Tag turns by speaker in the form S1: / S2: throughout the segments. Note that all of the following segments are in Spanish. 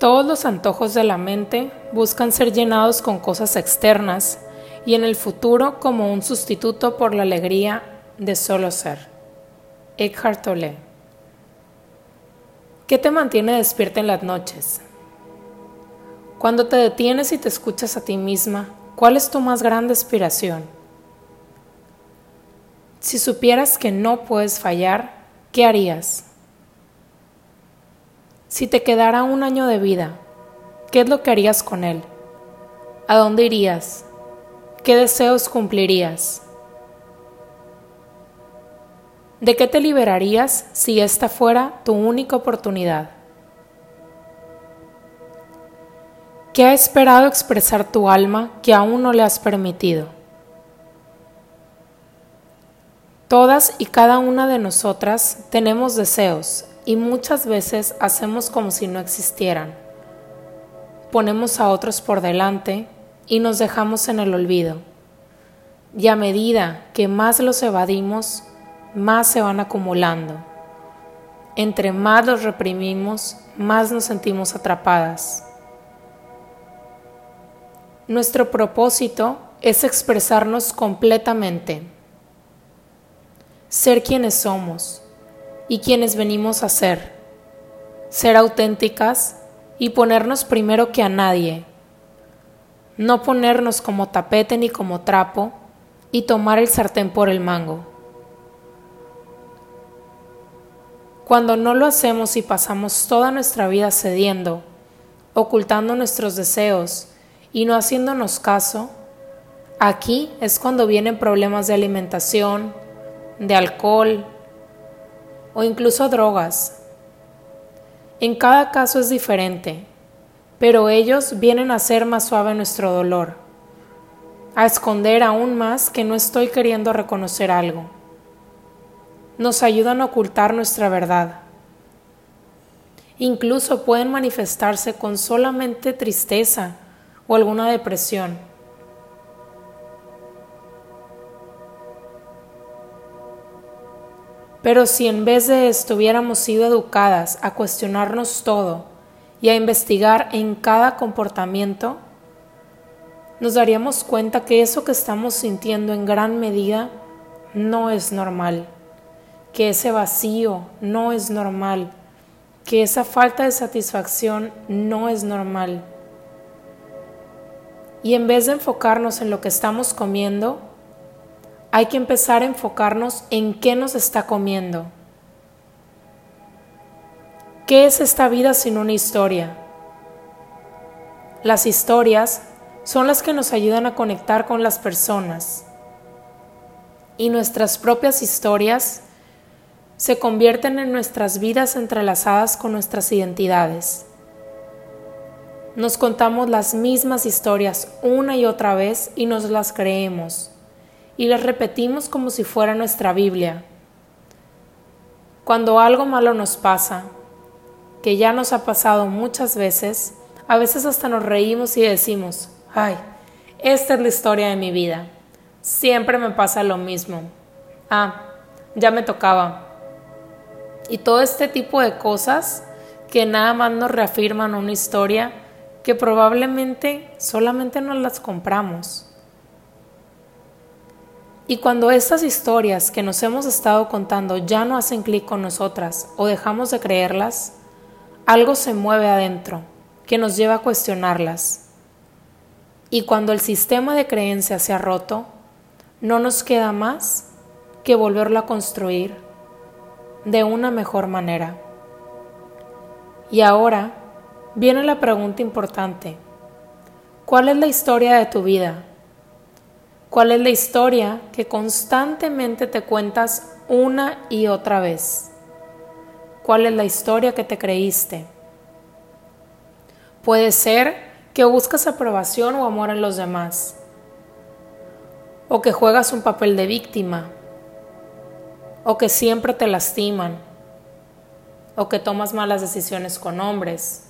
S1: Todos los antojos de la mente buscan ser llenados con cosas externas y en el futuro como un sustituto por la alegría de solo ser. Eckhart Tolle. ¿Qué te mantiene despierta en las noches? Cuando te detienes y te escuchas a ti misma, ¿cuál es tu más grande aspiración? Si supieras que no puedes fallar, ¿qué harías? Si te quedara un año de vida, ¿qué es lo que harías con él? ¿A dónde irías? ¿Qué deseos cumplirías? ¿De qué te liberarías si esta fuera tu única oportunidad? ¿Qué ha esperado expresar tu alma que aún no le has permitido? Todas y cada una de nosotras tenemos deseos y muchas veces hacemos como si no existieran. Ponemos a otros por delante y nos dejamos en el olvido. Y a medida que más los evadimos, más se van acumulando. Entre más los reprimimos, más nos sentimos atrapadas. Nuestro propósito es expresarnos completamente, ser quienes somos y quienes venimos a ser, ser auténticas y ponernos primero que a nadie, no ponernos como tapete ni como trapo y tomar el sartén por el mango. Cuando no lo hacemos y pasamos toda nuestra vida cediendo, ocultando nuestros deseos, y no haciéndonos caso, aquí es cuando vienen problemas de alimentación, de alcohol o incluso drogas. En cada caso es diferente, pero ellos vienen a hacer más suave nuestro dolor, a esconder aún más que no estoy queriendo reconocer algo. Nos ayudan a ocultar nuestra verdad. Incluso pueden manifestarse con solamente tristeza, o alguna depresión. Pero si en vez de esto hubiéramos sido educadas a cuestionarnos todo y a investigar en cada comportamiento, nos daríamos cuenta que eso que estamos sintiendo en gran medida no es normal, que ese vacío no es normal, que esa falta de satisfacción no es normal. Y en vez de enfocarnos en lo que estamos comiendo, hay que empezar a enfocarnos en qué nos está comiendo. ¿Qué es esta vida sin una historia? Las historias son las que nos ayudan a conectar con las personas y nuestras propias historias se convierten en nuestras vidas entrelazadas con nuestras identidades. Nos contamos las mismas historias una y otra vez y nos las creemos y las repetimos como si fuera nuestra Biblia. Cuando algo malo nos pasa, que ya nos ha pasado muchas veces, a veces hasta nos reímos y decimos, ay, esta es la historia de mi vida. Siempre me pasa lo mismo. Ah, ya me tocaba. Y todo este tipo de cosas que nada más nos reafirman una historia que probablemente solamente nos las compramos. Y cuando estas historias que nos hemos estado contando ya no hacen clic con nosotras o dejamos de creerlas, algo se mueve adentro que nos lleva a cuestionarlas. Y cuando el sistema de creencias se ha roto, no nos queda más que volverlo a construir de una mejor manera. Y ahora viene la pregunta importante. ¿Cuál es la historia de tu vida? ¿Cuál es la historia que constantemente te cuentas una y otra vez? ¿Cuál es la historia que te creíste? Puede ser que buscas aprobación o amor en los demás, o que juegas un papel de víctima, o que siempre te lastiman, o que tomas malas decisiones con hombres,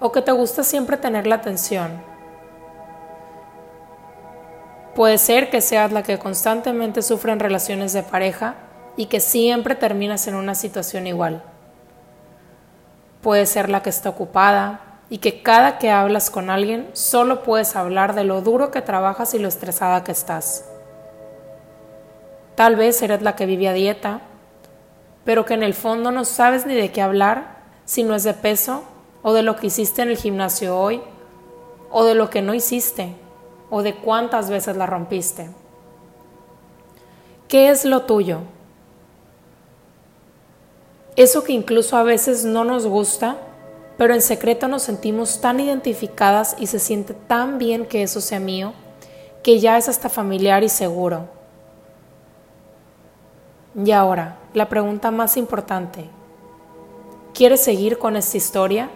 S1: o que te gusta siempre tener la atención. Puede ser que seas la que constantemente sufre en relaciones de pareja y que siempre terminas en una situación igual. Puede ser la que está ocupada y que cada que hablas con alguien solo puedes hablar de lo duro que trabajas y lo estresada que estás. Tal vez eres la que vive a dieta, pero que en el fondo no sabes ni de qué hablar si no es de peso o de lo que hiciste en el gimnasio hoy o de lo que no hiciste o de cuántas veces la rompiste. ¿Qué es lo tuyo? Eso que incluso a veces no nos gusta, pero en secreto nos sentimos tan identificadas y se siente tan bien que eso sea mío, que ya es hasta familiar y seguro. Y ahora, la pregunta más importante. ¿Quieres seguir con esta historia?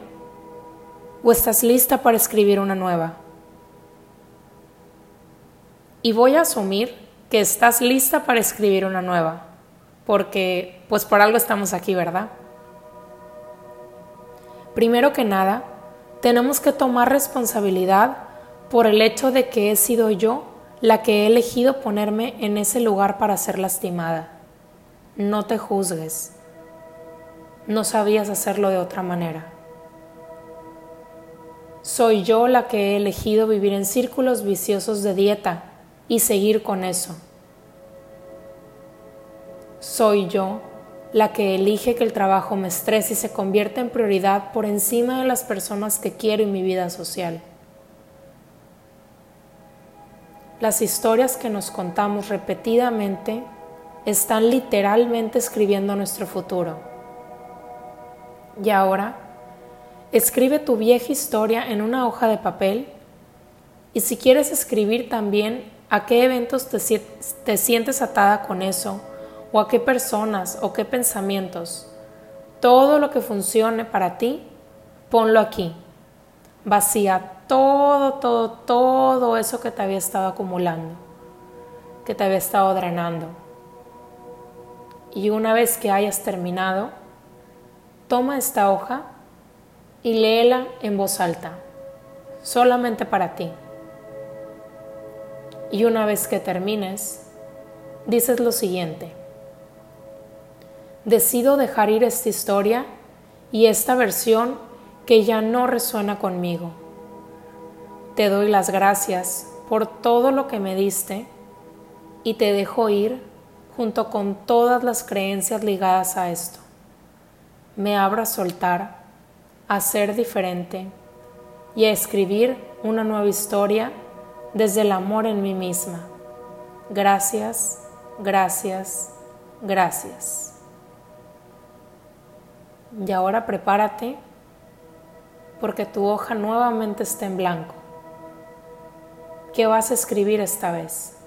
S1: ¿O estás lista para escribir una nueva? Y voy a asumir que estás lista para escribir una nueva, porque pues por algo estamos aquí, ¿verdad? Primero que nada, tenemos que tomar responsabilidad por el hecho de que he sido yo la que he elegido ponerme en ese lugar para ser lastimada. No te juzgues. No sabías hacerlo de otra manera. Soy yo la que he elegido vivir en círculos viciosos de dieta y seguir con eso. Soy yo la que elige que el trabajo me estrese y se convierta en prioridad por encima de las personas que quiero en mi vida social. Las historias que nos contamos repetidamente están literalmente escribiendo nuestro futuro. Y ahora, escribe tu vieja historia en una hoja de papel y si quieres escribir también a qué eventos te, te sientes atada con eso, o a qué personas o qué pensamientos. Todo lo que funcione para ti, ponlo aquí. Vacía todo, todo, todo eso que te había estado acumulando, que te había estado drenando. Y una vez que hayas terminado, toma esta hoja y léela en voz alta, solamente para ti. Y una vez que termines, dices lo siguiente decido dejar ir esta historia y esta versión que ya no resuena conmigo. Te doy las gracias por todo lo que me diste y te dejo ir junto con todas las creencias ligadas a esto. Me abro a soltar, a ser diferente y a escribir una nueva historia desde el amor en mí misma. Gracias, gracias, gracias. Y ahora prepárate porque tu hoja nuevamente está en blanco. ¿Qué vas a escribir esta vez?